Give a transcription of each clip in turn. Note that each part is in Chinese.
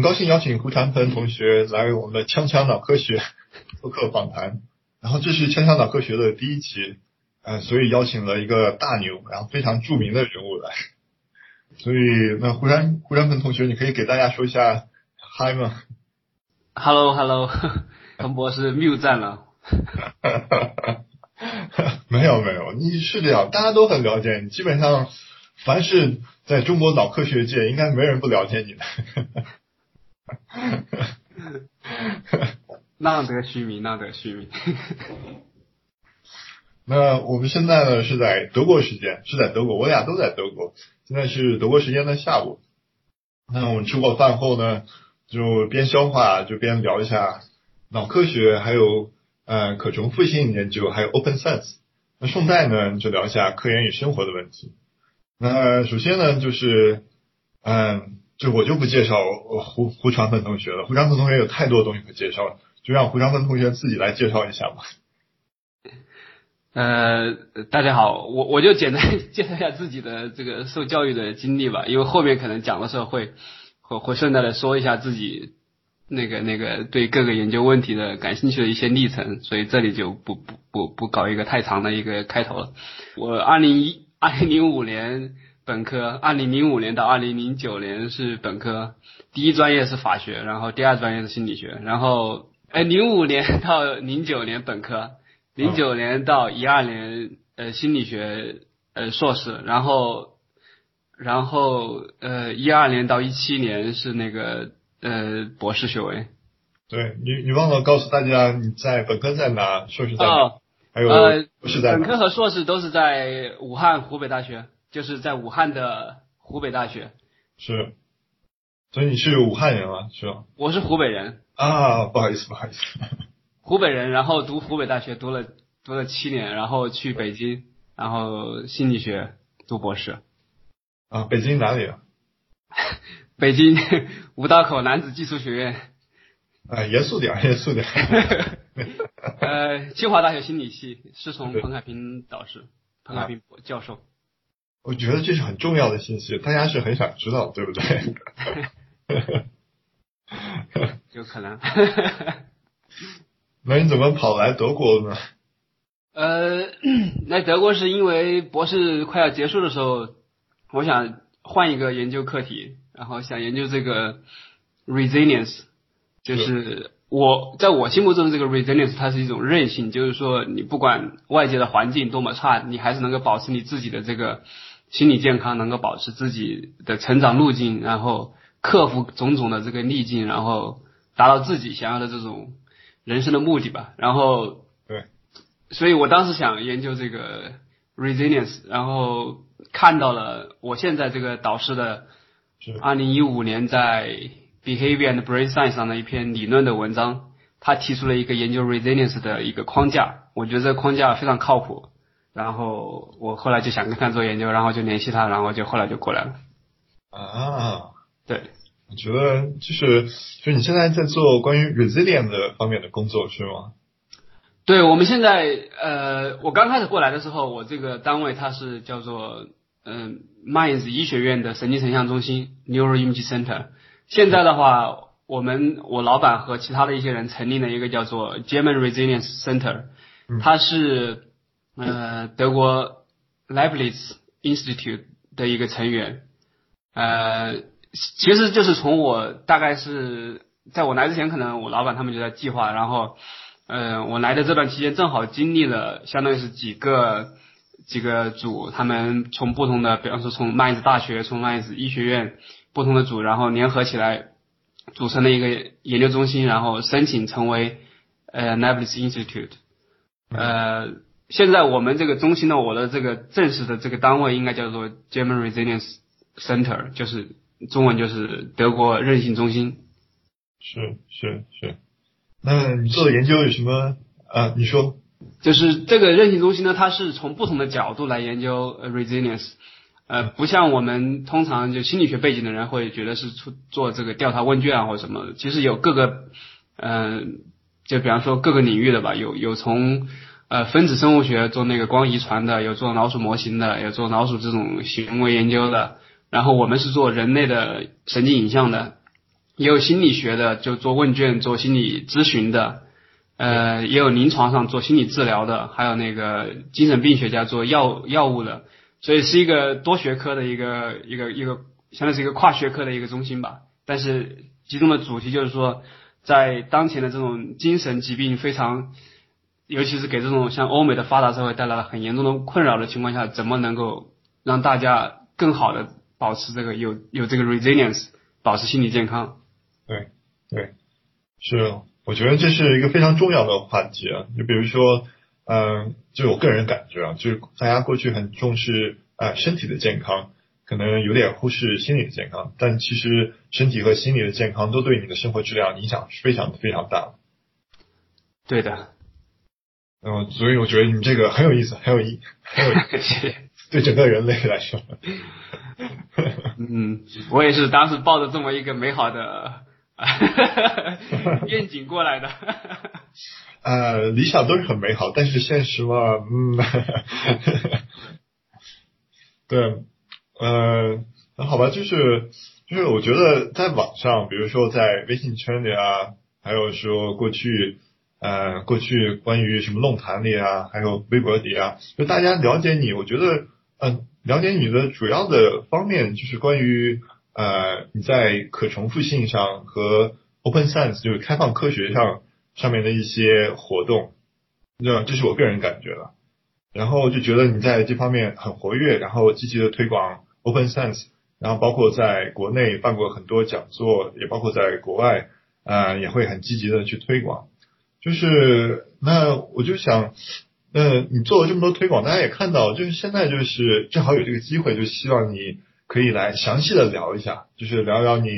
很高兴邀请胡长鹏同学来我们的锵锵脑科学做客访谈。然后这是锵锵脑科学的第一期，呃，所以邀请了一个大牛，然后非常著名的人物来。所以那胡山胡山鹏同学，你可以给大家说一下嗨吗？Hello Hello，彭博士谬赞了。没有没有，你是这样，大家都很了解你，基本上凡是在中国脑科学界，应该没人不了解你的。浪得虚名，浪得虚名。那我们现在呢是在德国时间，是在德国，我俩都在德国。现在是德国时间的下午。那我们吃过饭后呢，就边消化就边聊一下脑科学，还有呃可重复性研究，还有 Open Science。那顺带呢就聊一下科研与生活的问题。那首先呢就是嗯。就我就不介绍胡胡传芬同学了，胡传芬同学有太多东西可介绍了，就让胡传芬同学自己来介绍一下吧。呃，大家好，我我就简单 介绍一下自己的这个受教育的经历吧，因为后面可能讲的时候会会会顺带的说一下自己那个那个对各个研究问题的感兴趣的一些历程，所以这里就不不不不搞一个太长的一个开头了。我二零一二零零五年。本科，二零零五年到二零零九年是本科，第一专业是法学，然后第二专业是心理学，然后，哎，零五年到零九年本科，零九年到一二年呃心理学呃硕士，然后，然后呃一二年到一七年是那个呃博士学位。对你，你忘了告诉大家你在本科在哪，硕士在哪？还有博士在本科和硕士都是在武汉湖北大学。就是在武汉的湖北大学，是，所以你是武汉人吗？是吧？我是湖北人啊，不好意思，不好意思，湖北人，然后读湖北大学读了读了七年，然后去北京，然后心理学读博士。啊，北京哪里啊？北京五道口男子技术学院。啊，严肃点，严肃点。呃，清华大学心理系，师从彭凯平导师，彭凯平教授。我觉得这是很重要的信息，大家是很想知道，对不对？有可能。那你怎么跑来德国呢？呃，来德国是因为博士快要结束的时候，我想换一个研究课题，然后想研究这个 resilience，就是我在我心目中的这个 resilience，它是一种韧性，就是说你不管外界的环境多么差，你还是能够保持你自己的这个。心理健康能够保持自己的成长路径，然后克服种种的这个逆境，然后达到自己想要的这种人生的目的吧。然后，对，所以我当时想研究这个 resilience，然后看到了我现在这个导师的，二零一五年在 Behavior and Brain Science 上的一篇理论的文章，他提出了一个研究 resilience 的一个框架，我觉得这个框架非常靠谱。然后我后来就想跟他做研究，然后就联系他，然后就后来就过来了。啊，对，我觉得就是，就你现在在做关于 resilient 的方面的工作是吗？对，我们现在呃，我刚开始过来的时候，我这个单位它是叫做嗯 Minds 医学院的神经成像中心 Neuro Imaging Center。现在的话，我们我老板和其他的一些人成立了一个叫做 German Resilience Center，它是。呃，德国 Leibniz Institute 的一个成员，呃，其实就是从我大概是在我来之前，可能我老板他们就在计划，然后，呃，我来的这段期间正好经历了，相当于是几个几个组，他们从不同的，比方说从麦子大学，从麦子医学院不同的组，然后联合起来组成了一个研究中心，然后申请成为呃 Leibniz Institute，呃。现在我们这个中心呢，我的这个正式的这个单位应该叫做 German Resilience Center，就是中文就是德国韧性中心。是是是，那你做的研究有什么啊？你说，就是这个韧性中心呢，它是从不同的角度来研究 resilience，呃，不像我们通常就心理学背景的人会觉得是出做这个调查问卷啊或者什么，其实有各个，嗯，就比方说各个领域的吧，有有从。呃，分子生物学做那个光遗传的，有做老鼠模型的，有做老鼠这种行为研究的。然后我们是做人类的神经影像的，也有心理学的，就做问卷、做心理咨询的，呃，也有临床上做心理治疗的，还有那个精神病学家做药药物的，所以是一个多学科的一个一个一个，相当于是一个跨学科的一个中心吧。但是集中的主题就是说，在当前的这种精神疾病非常，尤其是给这种像欧美的发达社会带来了很严重的困扰的情况下，怎么能够让大家更好的保持这个有有这个 resilience，保持心理健康。对，对，是，我觉得这是一个非常重要的话题啊。就比如说，嗯，就我个人感觉啊，就是大家过去很重视啊身体的健康，可能有点忽视心理的健康。但其实身体和心理的健康都对你的生活质量影响是非常非常大的。对的。嗯，所以我觉得你这个很有意思，很有意，很有意 对整个人类来说。嗯，我也是当时抱着这么一个美好的。愿景过来的，呃，理想都是很美好，但是现实嘛，嗯，对，呃，那好吧，就是就是我觉得在网上，比如说在微信圈里啊，还有说过去，呃，过去关于什么论坛里啊，还有微博里啊，就大家了解你，我觉得，嗯，了解你的主要的方面就是关于。呃，你在可重复性上和 open science 就是开放科学上上面的一些活动，那这是我个人感觉了。然后就觉得你在这方面很活跃，然后积极的推广 open science，然后包括在国内办过很多讲座，也包括在国外，呃，也会很积极的去推广。就是那我就想，那你做了这么多推广，大家也看到，就是现在就是正好有这个机会，就希望你。可以来详细的聊一下，就是聊聊你，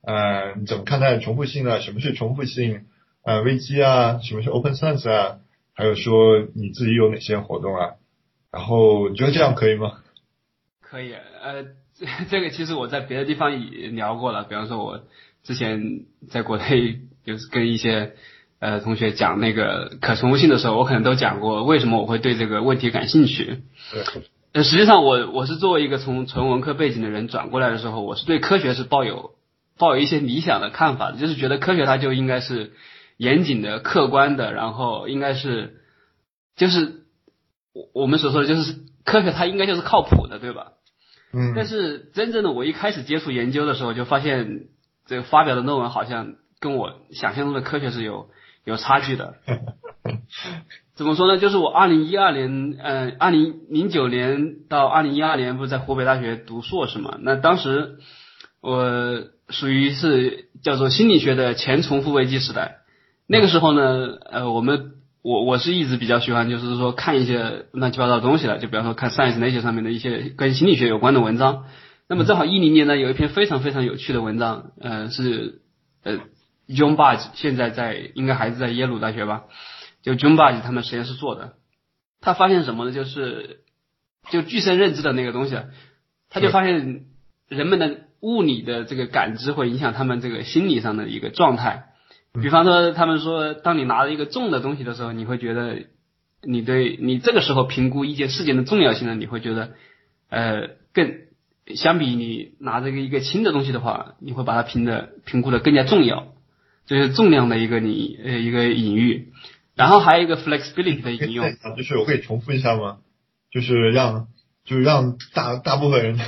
呃，你怎么看待重复性啊？什么是重复性？呃，危机啊？什么是 open science 啊？还有说你自己有哪些活动啊？然后你觉得这样可以吗？可以，呃，这个其实我在别的地方也聊过了，比方说我之前在国内就是跟一些呃同学讲那个可重复性的时候，我可能都讲过为什么我会对这个问题感兴趣。对。呃，实际上我我是作为一个从纯文科背景的人转过来的时候，我是对科学是抱有抱有一些理想的看法的，就是觉得科学它就应该是严谨的、客观的，然后应该是就是我我们所说的就是科学它应该就是靠谱的，对吧？嗯。但是真正的我一开始接触研究的时候，就发现这个发表的论文好像跟我想象中的科学是有有差距的。怎么说呢？就是我二零一二年，呃，二零零九年到二零一二年不是在湖北大学读硕士嘛？那当时我属于是叫做心理学的前重复危机时代。那个时候呢，呃，我们我我是一直比较喜欢，就是说看一些乱七八糟的东西的，就比方说看 Science 那些上面的一些跟心理学有关的文章。那么正好一零年呢，有一篇非常非常有趣的文章，呃，是呃 John Budge 现在在应该还是在耶鲁大学吧。就 John Budge 他们实验室做的，他发现什么呢？就是就具身认知的那个东西，他就发现人们的物理的这个感知会影响他们这个心理上的一个状态。比方说，他们说，当你拿着一个重的东西的时候，你会觉得你对你这个时候评估一件事件的重要性呢，你会觉得呃更相比你拿着一个一个轻的东西的话，你会把它评的评估的更加重要，就是重量的一个你呃一个隐喻。然后还有一个 flexibility 的应用，就是我可以重复一下吗？就是让，就是让大大部分人，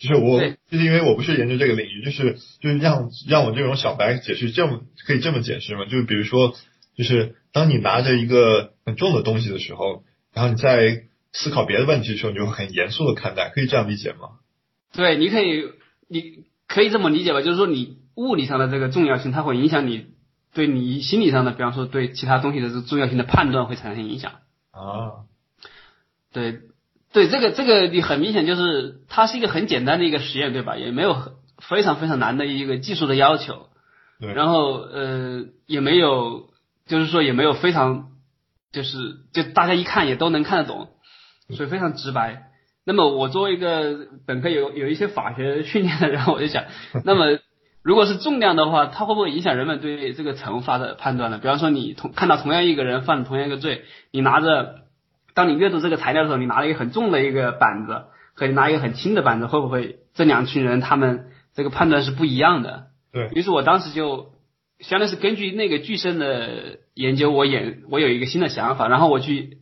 就是我，就是因为我不是研究这个领域，就是就是让让我这种小白解释这么可以这么解释吗？就是比如说，就是当你拿着一个很重的东西的时候，然后你在思考别的问题的时候，你就会很严肃的看待，可以这样理解吗？对，你可以，你可以这么理解吧？就是说，你物理上的这个重要性，它会影响你。对你心理上的，比方说对其他东西的这个重要性的判断会产生影响啊。对，对，这个这个你很明显就是它是一个很简单的一个实验，对吧？也没有非常非常难的一个技术的要求。对。然后呃也没有，就是说也没有非常，就是就大家一看也都能看得懂，所以非常直白。那么我作为一个本科有有一些法学训练的人，我就想，那么。如果是重量的话，它会不会影响人们对这个惩罚的判断呢？比方说，你同看到同样一个人犯同样一个罪，你拿着，当你阅读这个材料的时候，你拿了一个很重的一个板子，和你拿一个很轻的板子，会不会这两群人他们这个判断是不一样的？对于是我当时就相当于是根据那个巨深的研究，我演我有一个新的想法，然后我去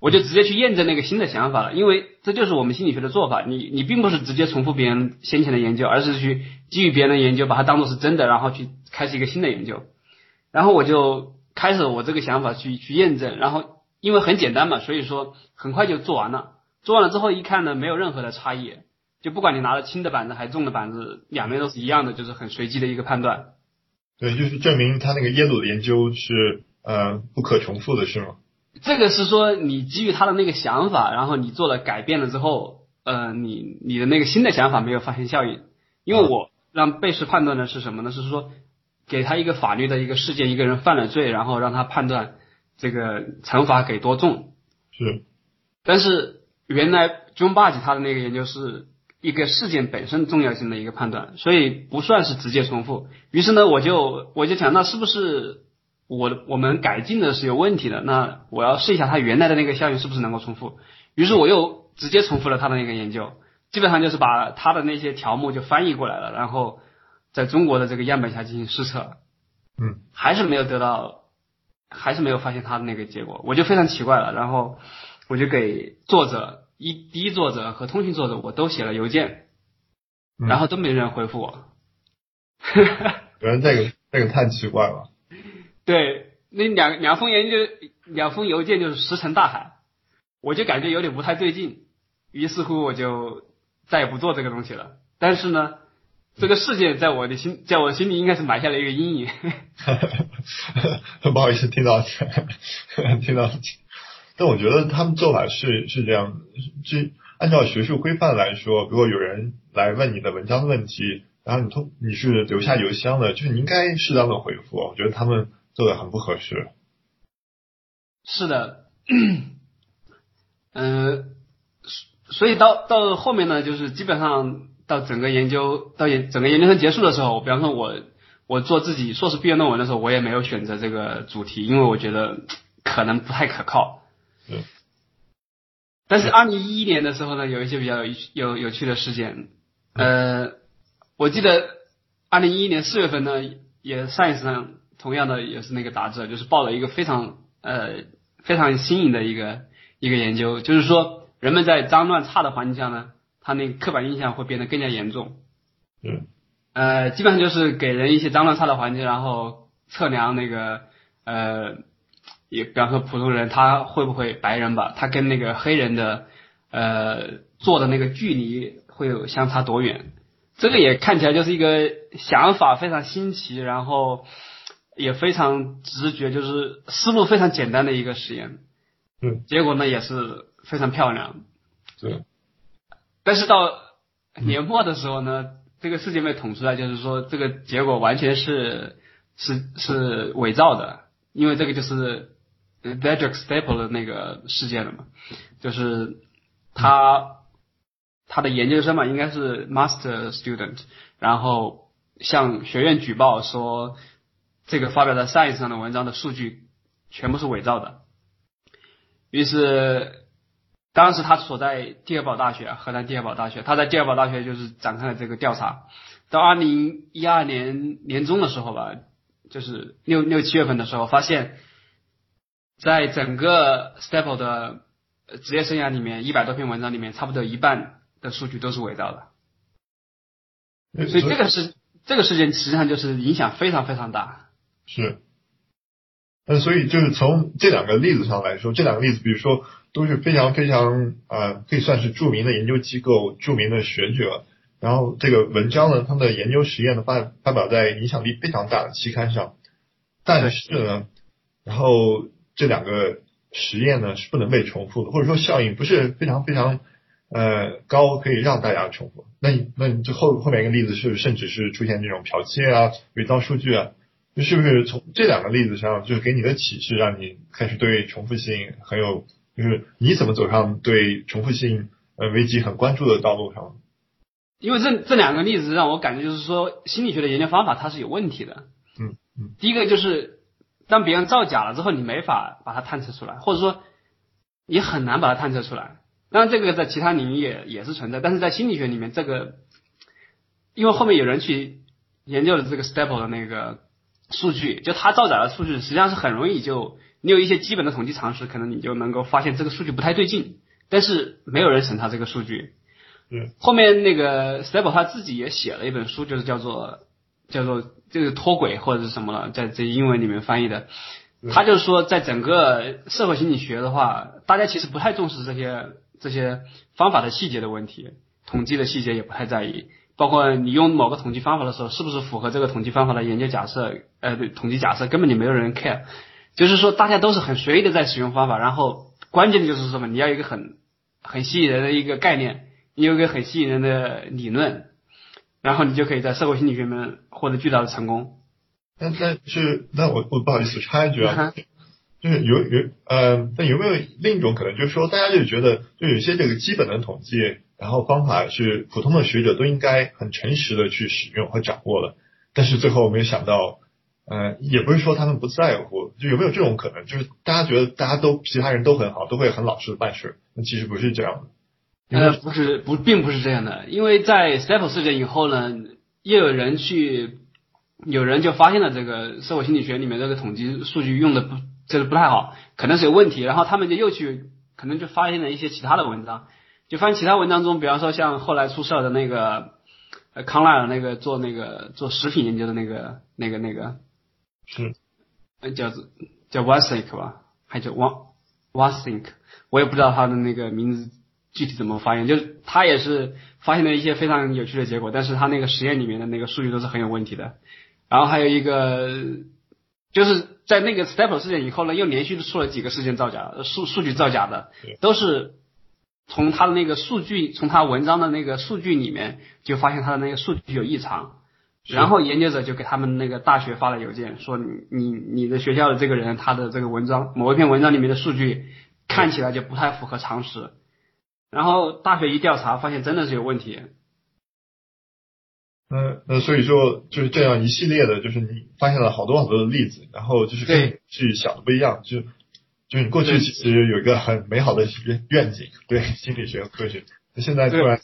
我就直接去验证那个新的想法了，因为这就是我们心理学的做法，你你并不是直接重复别人先前的研究，而是去基于别人的研究把它当做是真的，然后去开始一个新的研究，然后我就开始我这个想法去去验证，然后因为很简单嘛，所以说很快就做完了，做完了之后一看呢，没有任何的差异。就不管你拿了轻的板子还是重的板子，两边都是一样的，就是很随机的一个判断。对，就是证明他那个耶鲁的研究是呃不可重复的，是吗？这个是说你基于他的那个想法，然后你做了改变了之后，呃，你你的那个新的想法没有发生效应。因为我让被试判断的是什么呢？是说给他一个法律的一个事件，一个人犯了罪，然后让他判断这个惩罚给多重。是。但是原来 John Budge 他的那个研究是。一个事件本身重要性的一个判断，所以不算是直接重复。于是呢，我就我就想，那是不是我我们改进的是有问题的？那我要试一下它原来的那个效应是不是能够重复。于是我又直接重复了他的那个研究，基本上就是把他的那些条目就翻译过来了，然后在中国的这个样本下进行试测，嗯，还是没有得到，还是没有发现他的那个结果，我就非常奇怪了。然后我就给作者。一第一作者和通讯作者我都写了邮件，然后都没人回复我。有人这个这个太奇怪了。对，那两两封研究两封邮件就是石沉大海，我就感觉有点不太对劲，于是乎我就再也不做这个东西了。但是呢，这个事件在我的心在我心里应该是埋下了一个阴影。不好意思，听到听到。但我觉得他们做法是是这样，就按照学术规范来说，如果有人来问你的文章问题，然后你通你是留下邮箱的，就是你应该适当的回复。我觉得他们做的很不合适。是的，嗯，所以到到后面呢，就是基本上到整个研究到研整个研究生结束的时候，比方说我我做自己硕士毕业论文的时候，我也没有选择这个主题，因为我觉得可能不太可靠。嗯，但是二零一一年的时候呢，有一些比较有有有趣的事件。呃，我记得二零一一年四月份呢，也 Science 上同样的也是那个杂志，就是报了一个非常呃非常新颖的一个一个研究，就是说人们在脏乱差的环境下呢，他那个刻板印象会变得更加严重。嗯。呃，基本上就是给人一些脏乱差的环境，然后测量那个呃。也比方说普通人他会不会白人吧，他跟那个黑人的呃坐的那个距离会有相差多远？这个也看起来就是一个想法非常新奇，然后也非常直觉，就是思路非常简单的一个实验。嗯。结果呢也是非常漂亮。对。但是到年末的时候呢，这个事件被捅出来，就是说这个结果完全是是是伪造的，因为这个就是。Dedrick Staple 的那个事件了嘛，就是他他的研究生嘛，应该是 Master Student，然后向学院举报说这个发表在 Science 上的文章的数据全部是伪造的。于是当时他所在第二堡大学，河南第二堡大学，他在第二堡大学就是展开了这个调查。到二零一二年年中的时候吧，就是六六七月份的时候，发现。在整个 Staple 的职业生涯里面，一百多篇文章里面，差不多一半的数据都是伪造的。所以这个事这个事件实际上就是影响非常非常大。是。那所以就是从这两个例子上来说，这两个例子，比如说都是非常非常啊，可以算是著名的研究机构、著名的学者。然后这个文章呢，他们的研究实验呢发发表在影响力非常大的期刊上。但是呢，然后。这两个实验呢是不能被重复的，或者说效应不是非常非常呃高，可以让大家重复。那那你这后后面一个例子是甚至是出现这种剽窃啊、伪造数据啊，是不是从这两个例子上就是给你的启示，让你开始对重复性很有，就是你怎么走上对重复性呃危机很关注的道路上？因为这这两个例子让我感觉就是说心理学的研究方法它是有问题的。嗯嗯。第一个就是。当别人造假了之后，你没法把它探测出来，或者说你很难把它探测出来。当然，这个在其他领域也也是存在，但是在心理学里面，这个因为后面有人去研究了这个 Staple 的那个数据，就他造假的数据实际上是很容易就你有一些基本的统计常识，可能你就能够发现这个数据不太对劲，但是没有人审查这个数据。嗯，后面那个 Staple 他自己也写了一本书，就是叫做叫做就是脱轨或者是什么了，在这英文里面翻译的。他就是说，在整个社会心理学的话，大家其实不太重视这些这些方法的细节的问题，统计的细节也不太在意。包括你用某个统计方法的时候，是不是符合这个统计方法的研究假设？呃，对，统计假设根本就没有人 care。就是说，大家都是很随意的在使用方法，然后关键的就是什么？你要一个很很吸引人的一个概念，你有一个很吸引人的理论，然后你就可以在社会心理学里面获得巨大的成功。但但是那我我不好意思插一句啊就是有有呃，那有没有另一种可能，就是说大家就觉得就有些这个基本的统计，然后方法是普通的学者都应该很诚实的去使用和掌握的，但是最后没有想到，呃，也不是说他们不在乎，就有没有这种可能，就是大家觉得大家都其他人都很好，都会很老实的办事，那其实不是这样的。呃，不是，不，并不是这样的，因为在 Staple 事件以后呢，又有人去，有人就发现了这个社会心理学里面这个统计数据用的不，就是不太好，可能是有问题，然后他们就又去，可能就发现了一些其他的文章，就发现其他文章中，比方说像后来出事儿的那个，呃，康奈尔那个做那个做食品研究的那个那个那个，是呃，叫叫 Wasink 吧，还叫 Wa Wasink，我也不知道他的那个名字具体怎么发音，就是他也是发现了一些非常有趣的结果，但是他那个实验里面的那个数据都是很有问题的。然后还有一个，就是在那个 steple 事件以后呢，又连续出了几个事件造假，呃数数据造假的，都是从他的那个数据，从他文章的那个数据里面就发现他的那个数据有异常。然后研究者就给他们那个大学发了邮件，说你你你的学校的这个人，他的这个文章某一篇文章里面的数据看起来就不太符合常识。然后大学一调查，发现真的是有问题。那那所以说就是这样一系列的，就是你发现了好多好多的例子，然后就是跟去想的不一样，就就是你过去其实有一个很美好的愿愿景，对心理学和科学，那现在突然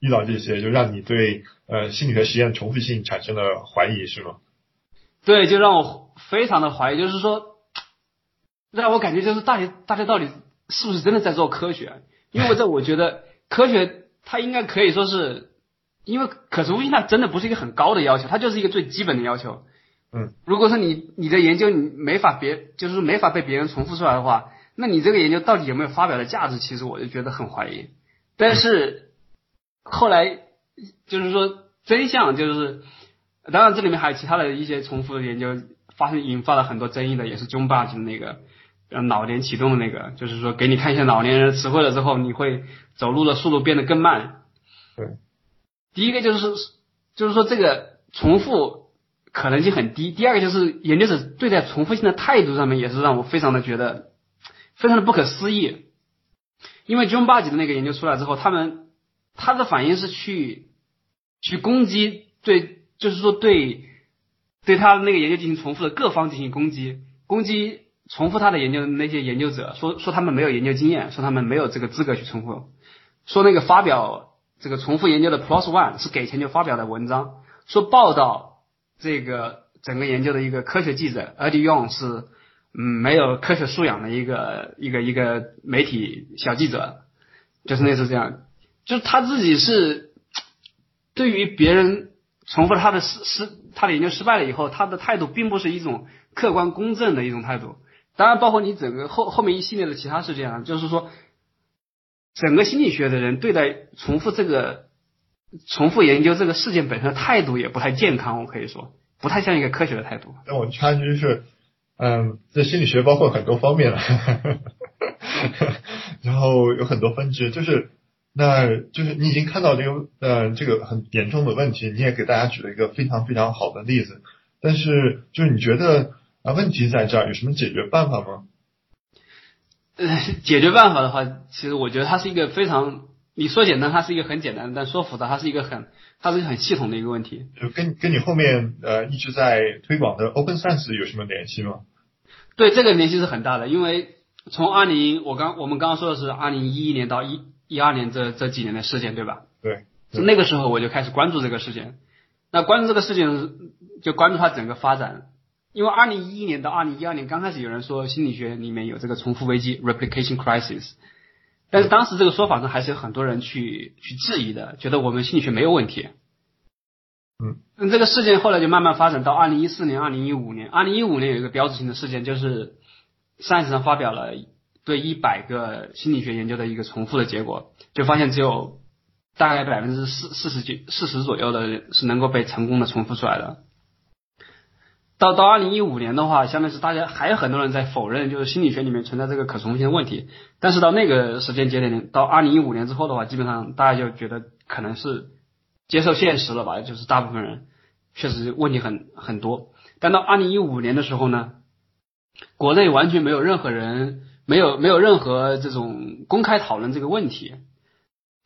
遇到这些，就让你对呃心理学实验重复性产生了怀疑，是吗？对，就让我非常的怀疑，就是说，让我感觉就是大家大家到底是不是真的在做科学？因为这我觉得科学它应该可以说是，因为可重复性它真的不是一个很高的要求，它就是一个最基本的要求。嗯，如果说你你的研究你没法别就是没法被别人重复出来的话，那你这个研究到底有没有发表的价值？其实我就觉得很怀疑。但是后来就是说真相就是，当然这里面还有其他的一些重复的研究，发生引发了很多争议的，也是 John Barge 的那个呃脑年启动的那个，就是说给你看一下老年人的词汇了之后，你会走路的速度变得更慢。对，第一个就是就是说这个重复可能性很低，第二个就是研究者对待重复性的态度上面也是让我非常的觉得非常的不可思议。因为 John b a g 的那个研究出来之后，他们他的反应是去去攻击对，就是说对对他那个研究进行重复的各方进行攻击，攻击重复他的研究的那些研究者，说说他们没有研究经验，说他们没有这个资格去重复，说那个发表这个重复研究的 Plus One 是给钱就发表的文章，说报道这个整个研究的一个科学记者 e d d i Young 是嗯没有科学素养的一个一个一个媒体小记者，就是类似这样，就他自己是对于别人重复他的失失他的研究失败了以后，他的态度并不是一种客观公正的一种态度。当然，包括你整个后后面一系列的其他事件啊，就是说，整个心理学的人对待重复这个重复研究这个事件本身的态度也不太健康，我可以说不太像一个科学的态度。那我插一句就是，嗯，这心理学包括很多方面了，然后有很多分支，就是那就是你已经看到这个呃这个很严重的问题，你也给大家举了一个非常非常好的例子，但是就是你觉得啊问题在这儿，有什么解决办法吗？呃，解决办法的话，其实我觉得它是一个非常，你说简单，它是一个很简单的；但说复杂，它是一个很，它是一个很系统的一个问题。就跟跟你后面呃一直在推广的 Open Science 有什么联系吗？对，这个联系是很大的，因为从二零，我刚我们刚刚说的是二零一一年到一一二年这这几年的事件，对吧？对，那个时候我就开始关注这个事件，那关注这个事情，就关注它整个发展。因为二零一一年到二零一二年刚开始有人说心理学里面有这个重复危机 （replication crisis），但是当时这个说法呢，还是有很多人去去质疑的，觉得我们心理学没有问题。嗯，那这个事件后来就慢慢发展到二零一四年、二零一五年。二零一五年有一个标志性的事件，就是 Science 上发表了对一百个心理学研究的一个重复的结果，就发现只有大概百分之四四十几、四十左右的人是能够被成功的重复出来的。到到二零一五年的话，相当于是大家还有很多人在否认，就是心理学里面存在这个可重复性的问题。但是到那个时间节点，到二零一五年之后的话，基本上大家就觉得可能是接受现实了吧，就是大部分人确实问题很很多。但到二零一五年的时候呢，国内完全没有任何人，没有没有任何这种公开讨论这个问题。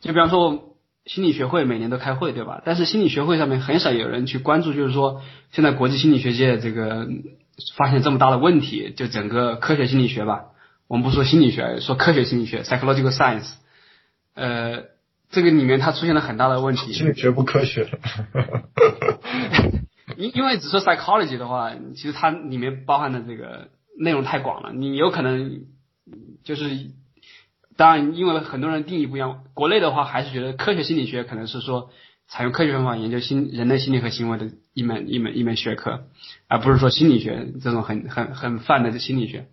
就比方说。心理学会每年都开会，对吧？但是心理学会上面很少有人去关注，就是说现在国际心理学界这个发现这么大的问题，就整个科学心理学吧，我们不说心理学，说科学心理学 （psychological science），呃，这个里面它出现了很大的问题。心理学不科学。因 因为只说 psychology 的话，其实它里面包含的这个内容太广了，你有可能就是。当然，因为很多人定义不一样。国内的话，还是觉得科学心理学可能是说采用科学方法研究心人类心理和行为的一门一门一门学科，而不是说心理学这种很很很泛的这心理学。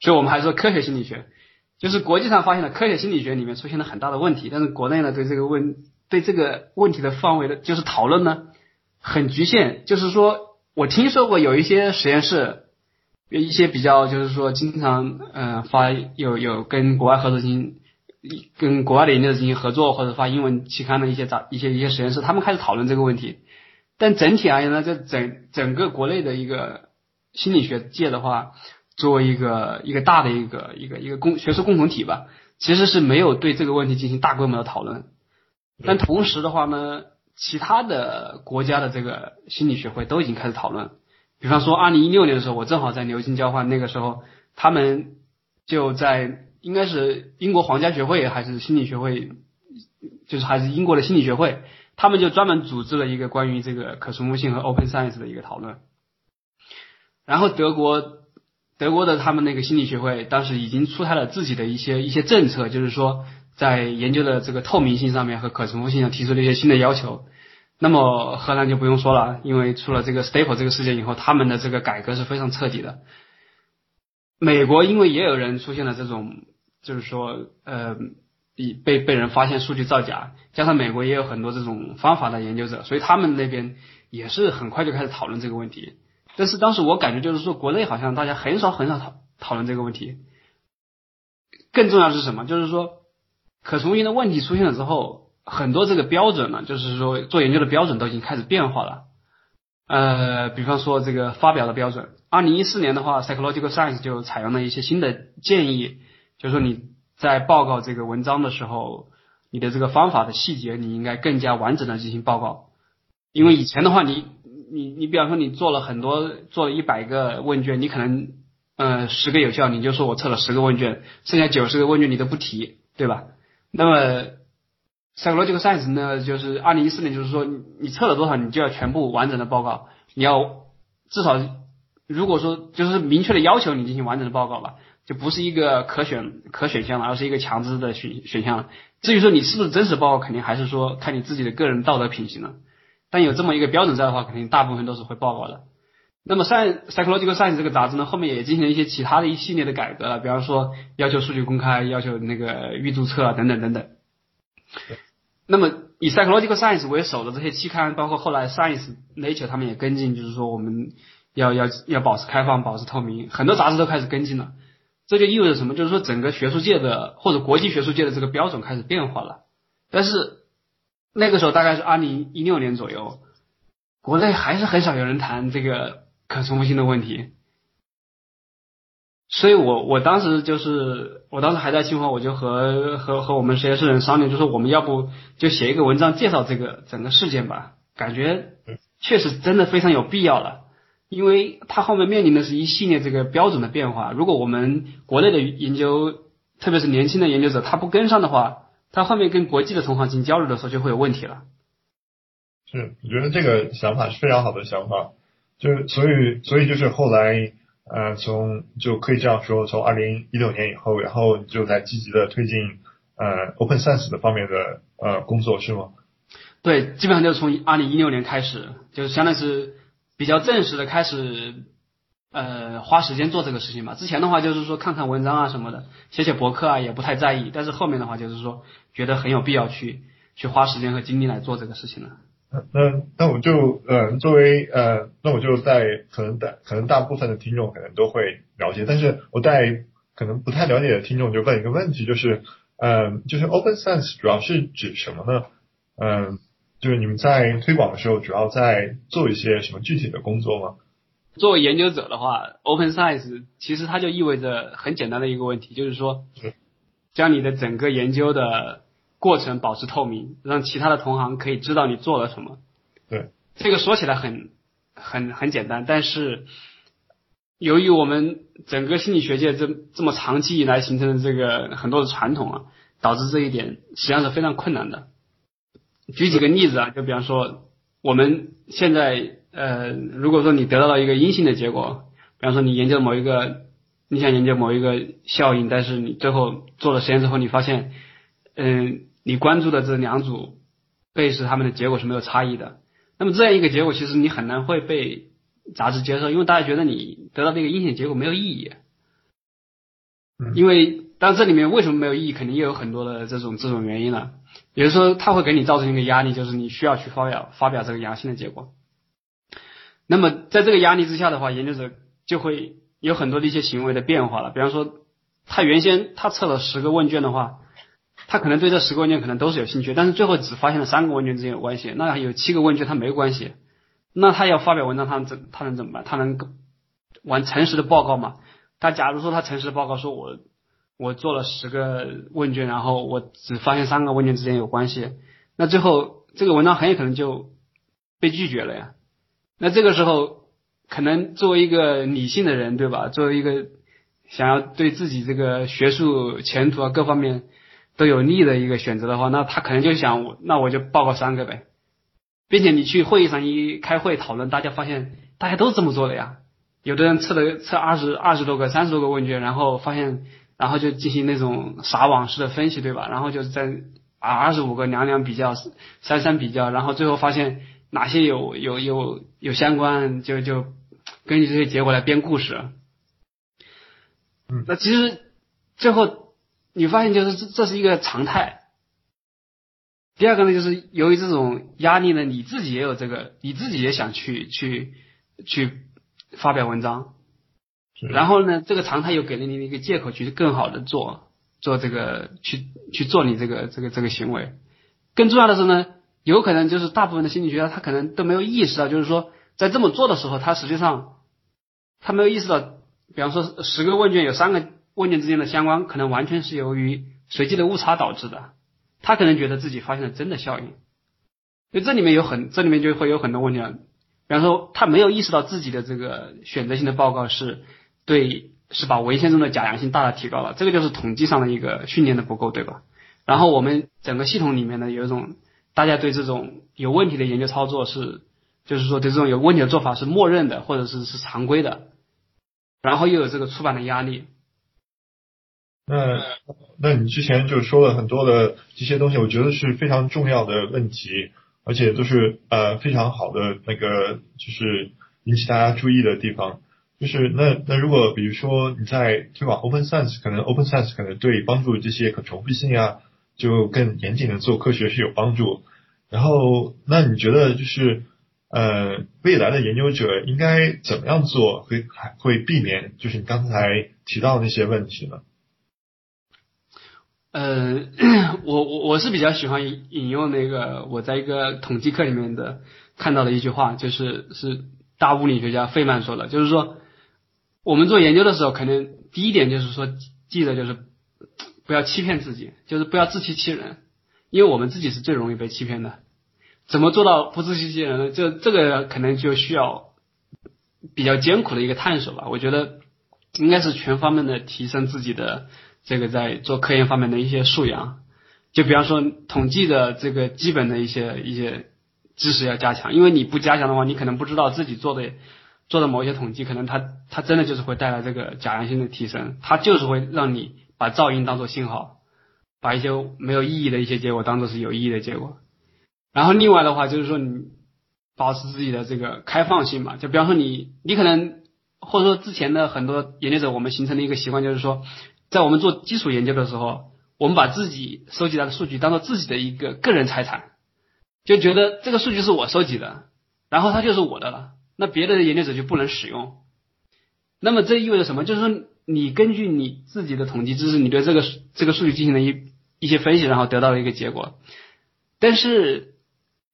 所以我们还说科学心理学，就是国际上发现了科学心理学里面出现了很大的问题，但是国内呢对这个问对这个问题的范围的，就是讨论呢很局限。就是说我听说过有一些实验室。一些比较就是说经常呃发有有跟国外合作进行跟国外的研究进行合作或者发英文期刊的一些杂一些一些实验室，他们开始讨论这个问题。但整体而言呢，在整整个国内的一个心理学界的话，作为一个一个大的一个一个一个共学术共同体吧，其实是没有对这个问题进行大规模的讨论。但同时的话呢，其他的国家的这个心理学会都已经开始讨论。比方说，二零一六年的时候，我正好在牛津交换，那个时候他们就在应该是英国皇家学会还是心理学会，就是还是英国的心理学会，他们就专门组织了一个关于这个可重复性和 open science 的一个讨论。然后德国德国的他们那个心理学会当时已经出台了自己的一些一些政策，就是说在研究的这个透明性上面和可重复性上提出了一些新的要求。那么荷兰就不用说了，因为出了这个 Staple 这个事件以后，他们的这个改革是非常彻底的。美国因为也有人出现了这种，就是说呃，被被人发现数据造假，加上美国也有很多这种方法的研究者，所以他们那边也是很快就开始讨论这个问题。但是当时我感觉就是说，国内好像大家很少很少讨讨论这个问题。更重要是什么？就是说可重复性的问题出现了之后。很多这个标准呢，就是说做研究的标准都已经开始变化了。呃，比方说这个发表的标准，二零一四年的话，Psychological Science 就采用了一些新的建议，就是说你在报告这个文章的时候，你的这个方法的细节你应该更加完整的进行报告。因为以前的话，你你你比方说你做了很多做了一百个问卷，你可能呃十个有效，你就说我测了十个问卷，剩下九十个问卷你都不提，对吧？那么 Psychological Science 呢，就是二零一四年，就是说你测了多少，你就要全部完整的报告。你要至少，如果说就是明确的要求你进行完整的报告吧，就不是一个可选可选项了，而是一个强制的选选项了。至于说你是不是真实报告，肯定还是说看你自己的个人道德品行了。但有这么一个标准在的话，肯定大部分都是会报告的。那么 sin Psychological Science 这个杂志呢，后面也进行了一些其他的一系列的改革了，比方说要求数据公开，要求那个预注册啊，等等等等。那么以 Psychological Science 为首的这些期刊，包括后来 Science、Nature，他们也跟进，就是说我们要要要保持开放、保持透明，很多杂志都开始跟进了。这就意味着什么？就是说整个学术界的或者国际学术界的这个标准开始变化了。但是那个时候大概是二零一六年左右，国内还是很少有人谈这个可重复性的问题。所以我我当时就是，我当时还在清华，我就和和和我们实验室人商量，就说我们要不就写一个文章介绍这个整个事件吧，感觉确实真的非常有必要了，因为它后面面临的是一系列这个标准的变化，如果我们国内的研究，特别是年轻的研究者，他不跟上的话，他后面跟国际的同行进行交流的时候就会有问题了。是，我觉得这个想法是非常好的想法，就是所以所以就是后来呃从就可以这样说，从二零一六年以后，然后就在积极的推进呃 Open Science 的方面的呃工作是吗？对，基本上就是从二零一六年开始，就相当于是比较正式的开始呃花时间做这个事情嘛。之前的话就是说看看文章啊什么的，写写博客啊也不太在意，但是后面的话就是说觉得很有必要去去花时间和精力来做这个事情了。那那我就呃作为呃那我就在可能大可能大部分的听众可能都会了解，但是我在可能不太了解的听众就问一个问题，就是呃就是 Open Science 主要是指什么呢？嗯，就是你们在推广的时候主要在做一些什么具体的工作吗？作为研究者的话，Open Science 其实它就意味着很简单的一个问题，就是说将你的整个研究的。过程保持透明，让其他的同行可以知道你做了什么。对，这个说起来很很很简单，但是由于我们整个心理学界这这么长期以来形成的这个很多的传统啊，导致这一点实际上是非常困难的。举几个例子啊，就比方说我们现在呃，如果说你得到了一个阴性的结果，比方说你研究某一个你想研究某一个效应，但是你最后做了实验之后，你发现嗯。你关注的这两组被试，他们的结果是没有差异的。那么这样一个结果，其实你很难会被杂志接受，因为大家觉得你得到这个阴性结果没有意义。因为，但这里面为什么没有意义，肯定也有很多的这种这种原因了。比如说，它会给你造成一个压力，就是你需要去发表发表这个阳性的结果。那么在这个压力之下的话，研究者就会有很多的一些行为的变化了。比方说，他原先他测了十个问卷的话。他可能对这十个问卷可能都是有兴趣，但是最后只发现了三个问卷之间有关系，那有七个问卷他没关系，那他要发表文章，他怎他能怎么办？他能完诚实的报告吗？他假如说他诚实的报告说，我我做了十个问卷，然后我只发现三个问卷之间有关系，那最后这个文章很有可能就被拒绝了呀。那这个时候，可能作为一个理性的人，对吧？作为一个想要对自己这个学术前途啊各方面。都有利的一个选择的话，那他可能就想，那我就报告三个呗，并且你去会议上一开会讨论，大家发现大家都这么做的呀。有的人测了测二十二十多个、三十多个问卷，然后发现，然后就进行那种撒网式的分析，对吧？然后就是在啊二十五个两两比较、三三比较，然后最后发现哪些有有有有相关，就就根据这些结果来编故事。嗯，那其实最后。你发现就是这这是一个常态。第二个呢，就是由于这种压力呢，你自己也有这个，你自己也想去去去发表文章，然后呢，这个常态又给了你一个借口去更好的做做这个去去做你这个这个这个行为。更重要的是呢，有可能就是大部分的心理学家他可能都没有意识到，就是说在这么做的时候，他实际上他没有意识到，比方说十个问卷有三个。问卷之间的相关可能完全是由于随机的误差导致的，他可能觉得自己发现了真的效应，所以这里面有很这里面就会有很多问题，比方说他没有意识到自己的这个选择性的报告是对是把文献中的假阳性大大提高了，这个就是统计上的一个训练的不够，对吧？然后我们整个系统里面呢有一种大家对这种有问题的研究操作是，就是说对这种有问题的做法是默认的或者是是常规的，然后又有这个出版的压力。那，那你之前就说了很多的这些东西，我觉得是非常重要的问题，而且都是呃非常好的那个，就是引起大家注意的地方。就是那那如果比如说你在推广 Open Science，可能 Open Science 可能对帮助这些可重复性啊，就更严谨的做科学是有帮助。然后，那你觉得就是呃未来的研究者应该怎么样做，会还会避免就是你刚才提到那些问题呢？呃，我我我是比较喜欢引用那个我在一个统计课里面的看到的一句话，就是是大物理学家费曼说的，就是说我们做研究的时候，肯定第一点就是说记得就是不要欺骗自己，就是不要自欺欺人，因为我们自己是最容易被欺骗的。怎么做到不自欺欺人呢？就这个可能就需要比较艰苦的一个探索吧。我觉得应该是全方面的提升自己的。这个在做科研方面的一些素养，就比方说统计的这个基本的一些一些知识要加强，因为你不加强的话，你可能不知道自己做的做的某一些统计，可能它它真的就是会带来这个假阳性的提升，它就是会让你把噪音当做信号，把一些没有意义的一些结果当做是有意义的结果。然后另外的话就是说你保持自己的这个开放性嘛，就比方说你你可能或者说之前的很多研究者，我们形成的一个习惯就是说，在我们做基础研究的时候，我们把自己收集来的数据当做自己的一个个人财产。就觉得这个数据是我收集的，然后它就是我的了，那别的研究者就不能使用。那么这意味着什么？就是说你根据你自己的统计知识，你对这个这个数据进行了一一些分析，然后得到了一个结果。但是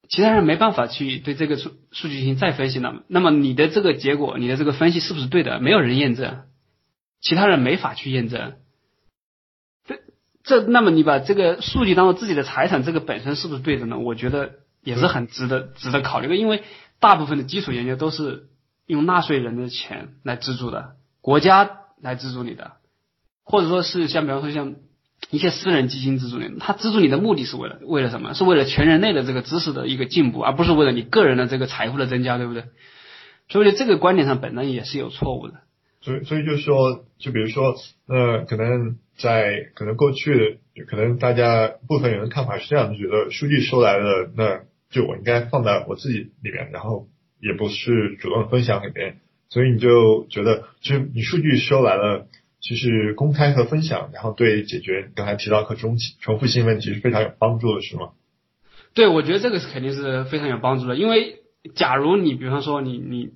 其他人没办法去对这个数数据进行再分析了。那么你的这个结果，你的这个分析是不是对的？没有人验证，其他人没法去验证。这这，那么你把这个数据当做自己的财产，这个本身是不是对的呢？我觉得。也是很值得值得考虑的，因为大部分的基础研究都是用纳税人的钱来资助的，国家来资助你的，或者说是像比方说像一些私人基金资助你，他资助你的目的是为了为了什么？是为了全人类的这个知识的一个进步，而不是为了你个人的这个财富的增加，对不对？所以这个观点上本身也是有错误的。所以所以就是说，就比如说，呃，可能在可能过去，可能大家部分人的看法是这样，就觉得数据收来了，那就我应该放在我自己里面，然后也不是主动分享给别人，所以你就觉得，就你数据收来了，其实公开和分享，然后对解决刚才提到可重重复性问题是非常有帮助的，是吗？对，我觉得这个是肯定是非常有帮助的，因为假如你比方说你你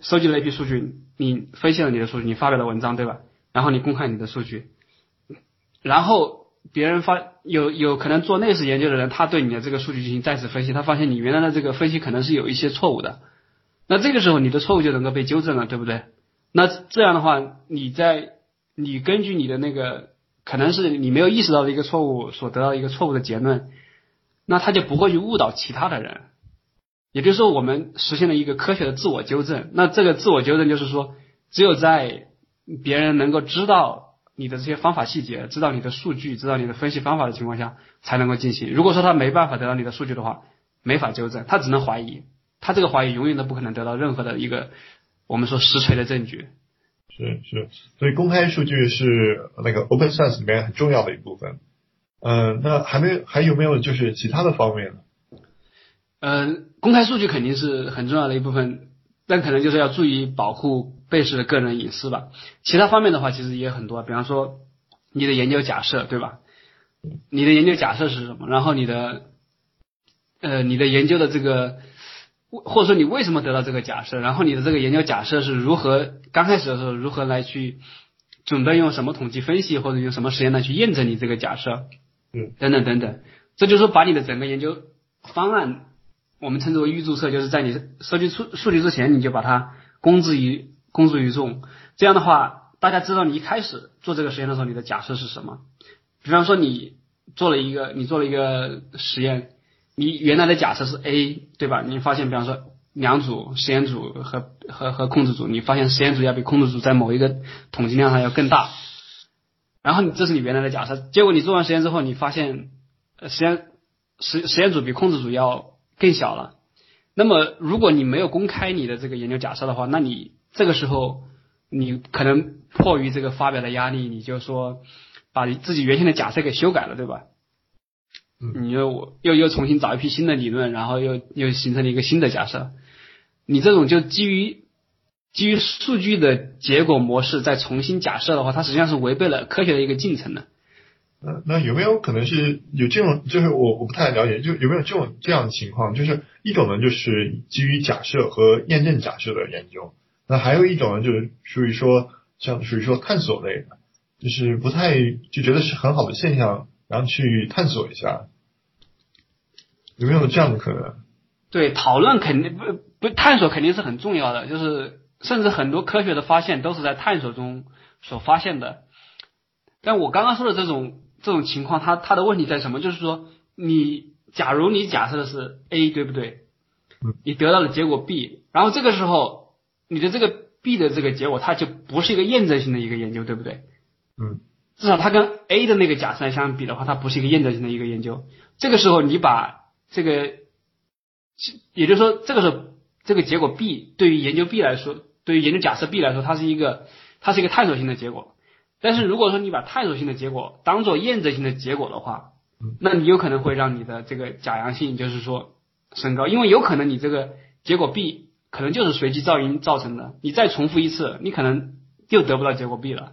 收集了一批数据，你分析了你的数据，你发表了文章，对吧？然后你公开你的数据，然后。别人发有有可能做类似研究的人，他对你的这个数据进行再次分析，他发现你原来的这个分析可能是有一些错误的，那这个时候你的错误就能够被纠正了，对不对？那这样的话，你在你根据你的那个可能是你没有意识到的一个错误所得到一个错误的结论，那他就不会去误导其他的人，也就是说，我们实现了一个科学的自我纠正。那这个自我纠正就是说，只有在别人能够知道。你的这些方法细节，知道你的数据，知道你的分析方法的情况下，才能够进行。如果说他没办法得到你的数据的话，没法纠正，他只能怀疑，他这个怀疑永远都不可能得到任何的一个我们说实锤的证据。是是，所以公开数据是那个 open source 里面很重要的一部分。嗯，那还没还有没有就是其他的方面呢？嗯，公开数据肯定是很重要的一部分。但可能就是要注意保护被试的个人隐私吧。其他方面的话，其实也很多，比方说你的研究假设，对吧？你的研究假设是什么？然后你的呃，你的研究的这个，或者说你为什么得到这个假设？然后你的这个研究假设是如何刚开始的时候如何来去准备用什么统计分析或者用什么实验来去验证你这个假设？嗯，等等等等，这就是把你的整个研究方案。我们称之为预注册，就是在你收集数数据之前，你就把它公之于公之于众。这样的话，大家知道你一开始做这个实验的时候，你的假设是什么。比方说，你做了一个你做了一个实验，你原来的假设是 A，对吧？你发现，比方说两组实验组和和和控制组，你发现实验组要比控制组在某一个统计量上要更大。然后你这是你原来的假设，结果你做完实验之后，你发现实验实实验组比控制组要更小了。那么，如果你没有公开你的这个研究假设的话，那你这个时候你可能迫于这个发表的压力，你就说把你自己原先的假设给修改了，对吧？你又又又重新找一批新的理论，然后又又形成了一个新的假设。你这种就基于基于数据的结果模式再重新假设的话，它实际上是违背了科学的一个进程的。那那有没有可能是有这种，就是我我不太了解，就有没有这种这样的情况？就是一种呢，就是基于假设和验证假设的研究；那还有一种呢，就是属于说像属于说探索类的，就是不太就觉得是很好的现象，然后去探索一下，有没有这样的可能？对，讨论肯定不不探索肯定是很重要的，就是甚至很多科学的发现都是在探索中所发现的。但我刚刚说的这种。这种情况，它它的问题在什么？就是说，你假如你假设的是 A，对不对？你得到的结果 B，然后这个时候，你的这个 B 的这个结果，它就不是一个验证性的一个研究，对不对？嗯。至少它跟 A 的那个假设相比的话，它不是一个验证性的一个研究。这个时候，你把这个也就是说，这个时候这个结果 B 对于研究 B 来说，对于研究假设 B 来说，它是一个它是一个探索性的结果。但是如果说你把探索性的结果当做验证性的结果的话，那你有可能会让你的这个假阳性就是说升高，因为有可能你这个结果 B 可能就是随机噪音造成的，你再重复一次，你可能又得不到结果 B 了。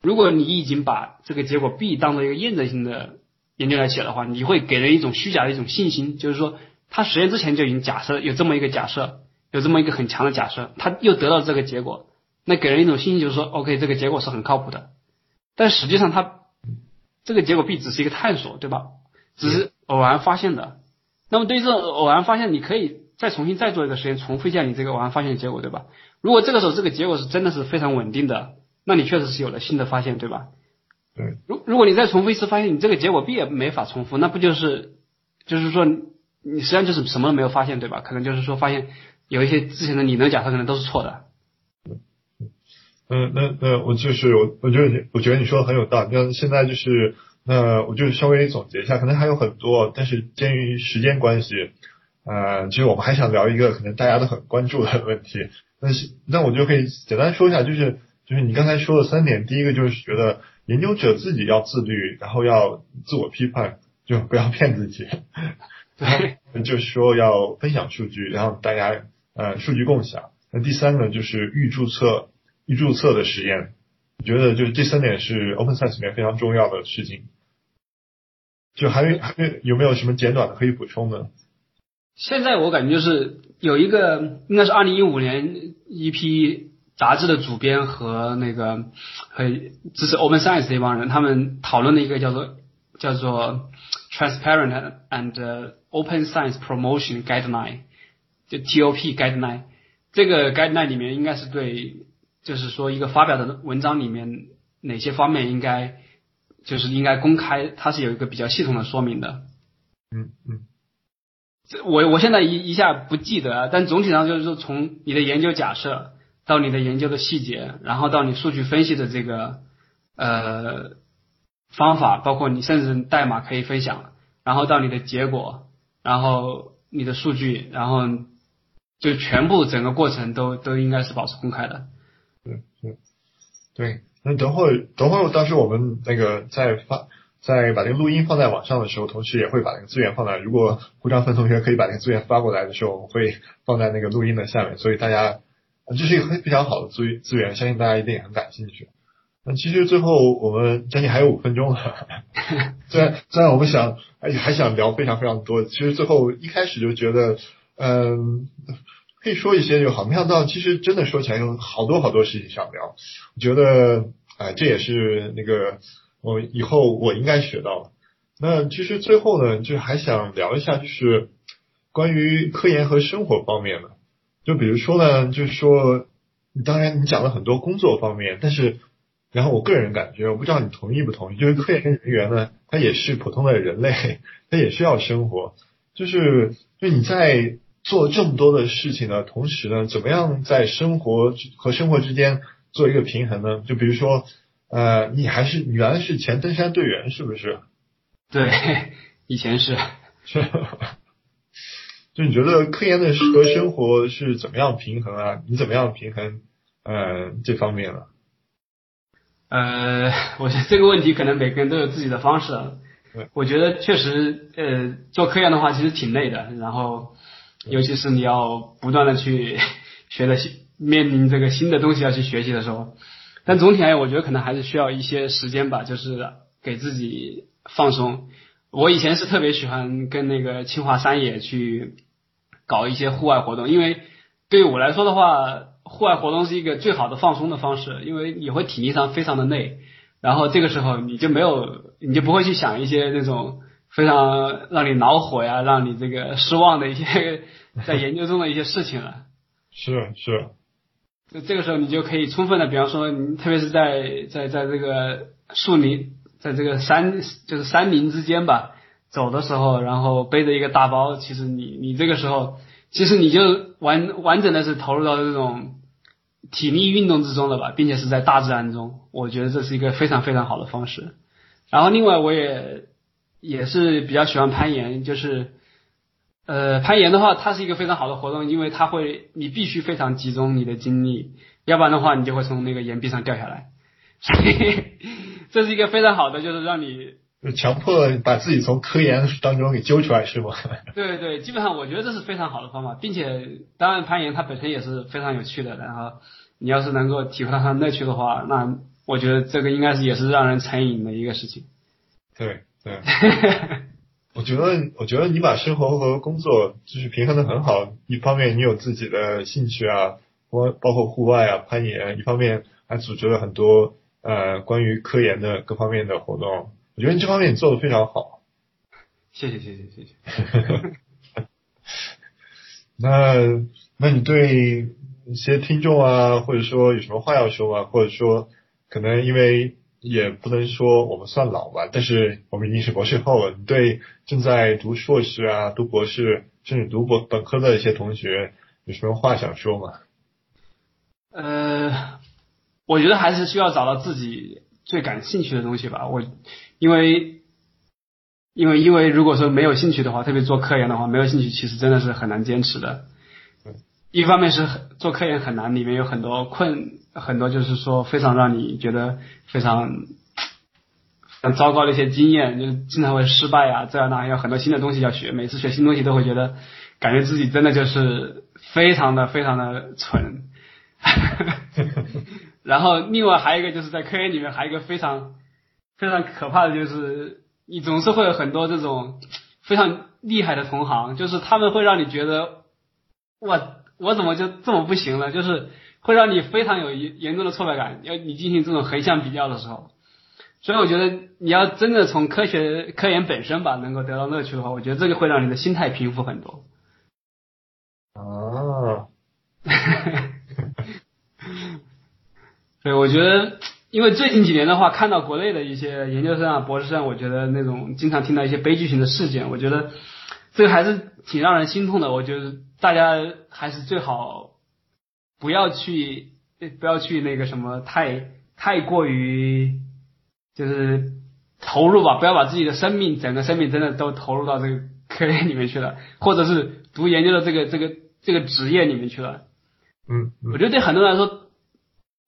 如果你已经把这个结果 B 当做一个验证性的研究来写的话，你会给人一种虚假的一种信心，就是说他实验之前就已经假设有这么一个假设，有这么一个很强的假设，他又得到这个结果，那给人一种信心就是说，OK，这个结果是很靠谱的。但实际上，它这个结果 B 只是一个探索，对吧？只是偶然发现的。那么对于这种偶然发现，你可以再重新再做一个实验，重复一下你这个偶然发现的结果，对吧？如果这个时候这个结果是真的是非常稳定的。那你确实是有了新的发现，对吧？对。如如果你再重复一次发现，你这个结果 B 也没法重复，那不就是，就是说你实际上就是什么都没有发现，对吧？可能就是说发现有一些之前的理论假设可能都是错的。嗯，那那我就是我，我觉得我觉得你说的很有道理。那现在就是，那我就稍微总结一下，可能还有很多，但是鉴于时间关系，呃，其实我们还想聊一个可能大家都很关注的问题。那是那我就可以简单说一下，就是。就是你刚才说的三点，第一个就是觉得研究者自己要自律，然后要自我批判，就不要骗自己。对，就是说要分享数据，然后大家呃数据共享。那第三个就是预注册，预注册的实验，我觉得就是这三点是 Open Science 里面非常重要的事情。就还有还有没有什么简短的可以补充的？现在我感觉就是有一个，应该是二零一五年一批。杂志的主编和那个和支持 Open Science 这帮人，他们讨论的一个叫做叫做 Transparent and Open Science Promotion Guideline，就 TOP Guideline。这个 Guideline 里面应该是对，就是说一个发表的文章里面哪些方面应该就是应该公开，它是有一个比较系统的说明的。嗯嗯。这我我现在一一下不记得，但总体上就是说从你的研究假设。到你的研究的细节，然后到你数据分析的这个呃方法，包括你甚至代码可以分享，然后到你的结果，然后你的数据，然后就全部整个过程都都应该是保持公开的。对那等会儿等会儿，到时候我们那个再发再把这个录音放在网上的时候，同时也会把那个资源放在，如果胡章芬同学可以把那个资源发过来的时候，我会放在那个录音的下面，所以大家。这是一个非非常好的资资源，相信大家一定也很感兴趣。那其实最后我们将近还有五分钟了，虽然虽然我们想而且还想聊非常非常多，其实最后一开始就觉得，嗯，可以说一些就好，没想到其实真的说起来有好多好多事情想聊。我觉得，哎，这也是那个我以后我应该学到的。那其实最后呢，就还想聊一下，就是关于科研和生活方面的。就比如说呢，就是说，当然你讲了很多工作方面，但是，然后我个人感觉，我不知道你同意不同意，就是科研人员呢，他也是普通的人类，他也需要生活，就是，就你在做这么多的事情的同时呢，怎么样在生活和生活之间做一个平衡呢？就比如说，呃，你还是你原来是前登山队员是不是？对，以前是。是。就你觉得科研的和生活是怎么样平衡啊？你怎么样平衡呃这方面了？呃，我觉得这个问题可能每个人都有自己的方式。我觉得确实呃做科研的话其实挺累的，然后尤其是你要不断的去学的新面临这个新的东西要去学习的时候，但总体而言，我觉得可能还是需要一些时间吧，就是给自己放松。我以前是特别喜欢跟那个清华山野去搞一些户外活动，因为对于我来说的话，户外活动是一个最好的放松的方式，因为你会体力上非常的累，然后这个时候你就没有，你就不会去想一些那种非常让你恼火呀、让你这个失望的一些 在研究中的一些事情了。是是，这这个时候你就可以充分的，比方说，你特别是在在在这个树林。在这个山就是山林之间吧，走的时候，然后背着一个大包，其实你你这个时候，其实你就完完整的是投入到这种体力运动之中了吧，并且是在大自然中，我觉得这是一个非常非常好的方式。然后另外我也也是比较喜欢攀岩，就是呃，攀岩的话，它是一个非常好的活动，因为它会你必须非常集中你的精力，要不然的话你就会从那个岩壁上掉下来。所以这是一个非常好的，就是让你强迫把自己从科研当中给揪出来，是吗？对对，基本上我觉得这是非常好的方法，并且当然攀岩它本身也是非常有趣的，然后你要是能够体会到它的乐趣的话，那我觉得这个应该是也是让人成瘾的一个事情。对对。我觉得，我觉得你把生活和工作就是平衡的很好。一方面你有自己的兴趣啊，包包括户外啊、攀岩；一方面还组织了很多呃关于科研的各方面的活动。我觉得这方面你做的非常好。谢谢谢谢谢谢。那那你对一些听众啊，或者说有什么话要说吗？或者说可能因为。也不能说我们算老吧，但是我们已经是博士后了。你对正在读硕士啊、读博士甚至读博本科的一些同学有什么话想说吗？呃，我觉得还是需要找到自己最感兴趣的东西吧。我因为因为因为如果说没有兴趣的话，特别做科研的话，没有兴趣其实真的是很难坚持的。一方面是做科研很难，里面有很多困，很多就是说非常让你觉得非常很糟糕的一些经验，就是经常会失败啊，这样那有很多新的东西要学，每次学新东西都会觉得感觉自己真的就是非常的非常的蠢。然后另外还有一个就是在科研里面还有一个非常非常可怕的就是你总是会有很多这种非常厉害的同行，就是他们会让你觉得哇。我怎么就这么不行了？就是会让你非常有严严重的挫败感，要你进行这种横向比较的时候。所以我觉得你要真的从科学科研本身吧，能够得到乐趣的话，我觉得这个会让你的心态平复很多。哦。对，我觉得，因为最近几年的话，看到国内的一些研究生啊、博士生，我觉得那种经常听到一些悲剧型的事件，我觉得这个还是挺让人心痛的。我觉得。大家还是最好不要去，不要去那个什么太太过于就是投入吧，不要把自己的生命整个生命真的都投入到这个科研里面去了，或者是读研究的这个这个这个职业里面去了。嗯，我觉得对很多人来说，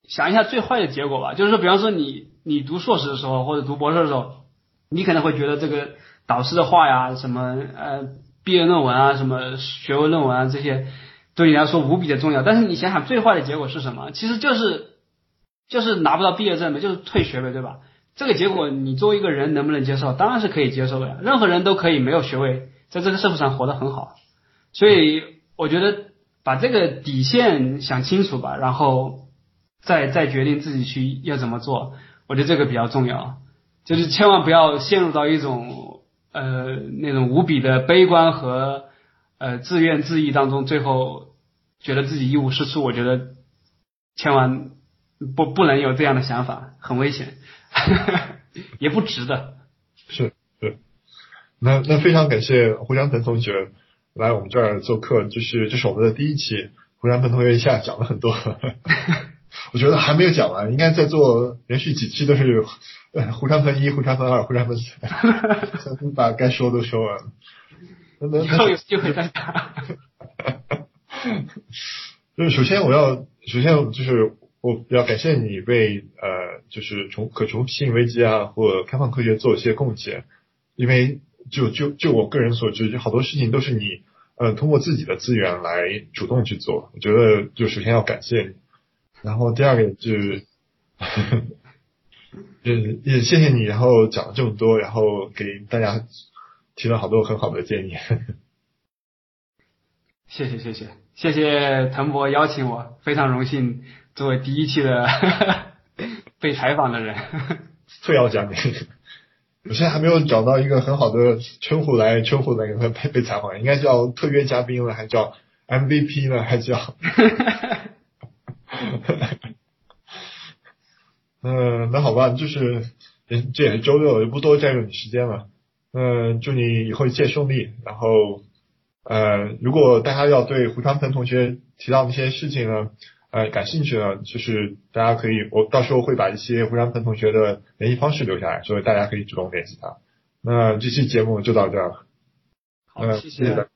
想一下最坏的结果吧，就是说，比方说你你读硕士的时候或者读博士的时候，你可能会觉得这个导师的话呀，什么呃。毕业论文啊，什么学位论文啊，这些对你来说无比的重要。但是你想想，最坏的结果是什么？其实就是就是拿不到毕业证呗，就是退学呗，对吧？这个结果你作为一个人能不能接受？当然是可以接受的呀。任何人都可以没有学位，在这个社会上活得很好。所以我觉得把这个底线想清楚吧，然后再再决定自己去要怎么做。我觉得这个比较重要，就是千万不要陷入到一种。呃，那种无比的悲观和呃自怨自艾当中，最后觉得自己一无是处。我觉得千万不不能有这样的想法，很危险，也不值得。是是，那那非常感谢胡江腾同学来我们这儿做客，就是这是我们的第一期，胡江腾同学一下讲了很多。我觉得还没有讲完，应该再做连续几期都是胡山分一、胡山分二、胡山分三，把该说都说完了。以后有机会再打。就是首先我要，首先就是我要感谢你为呃，就是重可重复性危机啊或开放科学做一些贡献，因为就就就我个人所知，就好多事情都是你呃通过自己的资源来主动去做，我觉得就首先要感谢你。然后第二个就是，也也谢谢你，然后讲了这么多，然后给大家提了好多很好的建议。谢谢谢谢谢谢腾博邀请我，非常荣幸作为第一期的 被采访的人。特邀嘉宾，我现在还没有找到一个很好的称呼来称呼那个被被采访，应该叫特约嘉宾了，还叫 MVP 呢，还叫。嗯，那好吧，就是这也是周六，就不多占用你时间了。嗯，祝你以后一切顺利。然后，呃，如果大家要对胡长鹏同学提到那些事情呢，呃，感兴趣呢，就是大家可以，我到时候会把一些胡长鹏同学的联系方式留下来，所以大家可以主动联系他。那这期节目就到这儿了。好，谢谢。